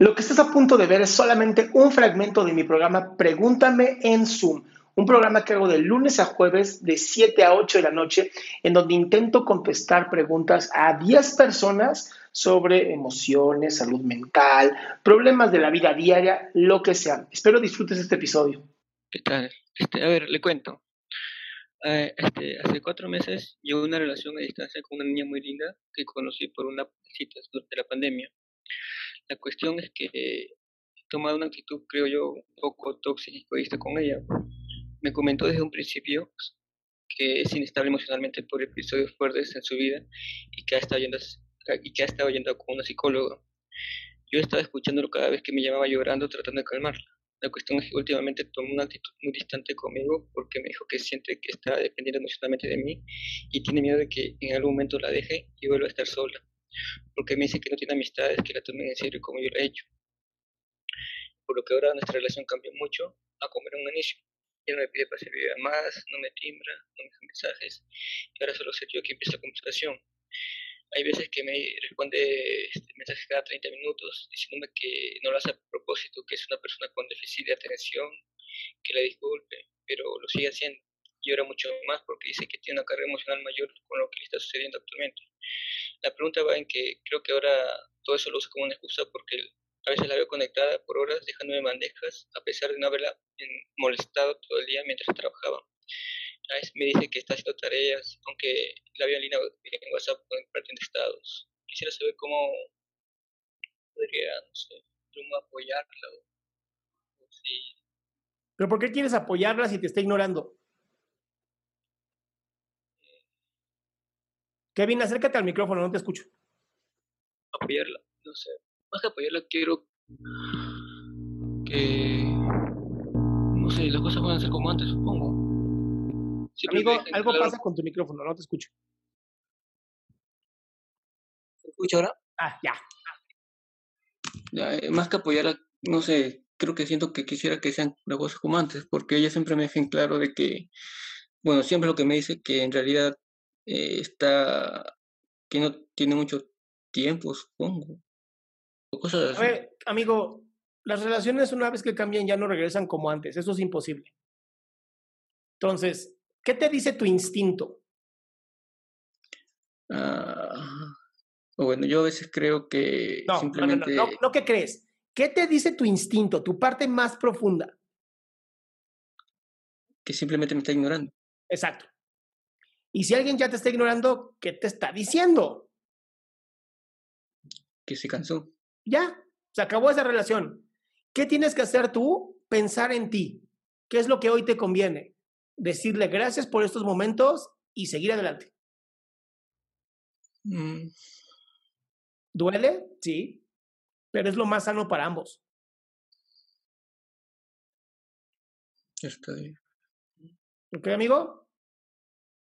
Lo que estás a punto de ver es solamente un fragmento de mi programa Pregúntame en Zoom, un programa que hago de lunes a jueves de 7 a 8 de la noche, en donde intento contestar preguntas a 10 personas sobre emociones, salud mental, problemas de la vida diaria, lo que sea. Espero disfrutes este episodio. ¿Qué tal? Este, a ver, le cuento. Eh, este, hace cuatro meses llevo una relación a distancia con una niña muy linda que conocí por una cita durante la pandemia. La cuestión es que he tomado una actitud, creo yo, un poco tóxica y egoísta con ella. Me comentó desde un principio que es inestable emocionalmente por episodios fuertes en su vida y que ha estado yendo, y que ha estado yendo con una psicóloga. Yo estaba escuchándolo cada vez que me llamaba llorando tratando de calmarla. La cuestión es que últimamente tomó una actitud muy distante conmigo porque me dijo que siente que está dependiendo emocionalmente de mí y tiene miedo de que en algún momento la deje y vuelva a estar sola porque me dice que no tiene amistades que la tomen en serio como yo lo he hecho. Por lo que ahora nuestra relación cambió mucho a comer en un inicio. No me pide para servir más, no me timbra, no me deja mensajes, y ahora solo soy yo quien empieza la conversación. Hay veces que me responde este, mensajes cada 30 minutos diciéndome que no lo hace a propósito, que es una persona con déficit de atención, que la disculpe, pero lo sigue haciendo. Y ahora mucho más porque dice que tiene una carga emocional mayor con lo que le está sucediendo actualmente. La pregunta va en que creo que ahora todo eso lo usa como una excusa porque a veces la veo conectada por horas dejándome bandejas a pesar de no haberla molestado todo el día mientras trabajaba. A veces me dice que está haciendo tareas, aunque la veo en línea en WhatsApp compartiendo estados. Quisiera saber cómo podría, no sé, cómo apoyarla o, si... ¿Pero por qué quieres apoyarla si te está ignorando? Kevin, acércate al micrófono, no te escucho. Apoyarla, no sé. Más que apoyarla, quiero que. No sé, las cosas van a ser como antes, supongo. Amigo, algo pasa con tu micrófono, no te escucho. ¿Se escucha ahora? Ah, ya. ya eh, más que apoyarla, no sé, creo que siento que quisiera que sean las cosas como antes, porque ella siempre me deja en claro de que, bueno, siempre lo que me dice que en realidad eh, está, que no tiene mucho tiempo, supongo. cosas A ver, amigo, las relaciones una vez que cambian ya no regresan como antes, eso es imposible. Entonces, ¿qué te dice tu instinto? Ah, bueno, yo a veces creo que no, simplemente... No, no, no, no, ¿qué crees? ¿Qué te dice tu instinto, tu parte más profunda? Que simplemente me está ignorando. Exacto. Y si alguien ya te está ignorando, ¿qué te está diciendo? Que se cansó. Ya, se acabó esa relación. ¿Qué tienes que hacer tú? Pensar en ti. ¿Qué es lo que hoy te conviene? Decirle gracias por estos momentos y seguir adelante. Mm. Duele, sí, pero es lo más sano para ambos. Está bien. ¿Ok, amigo?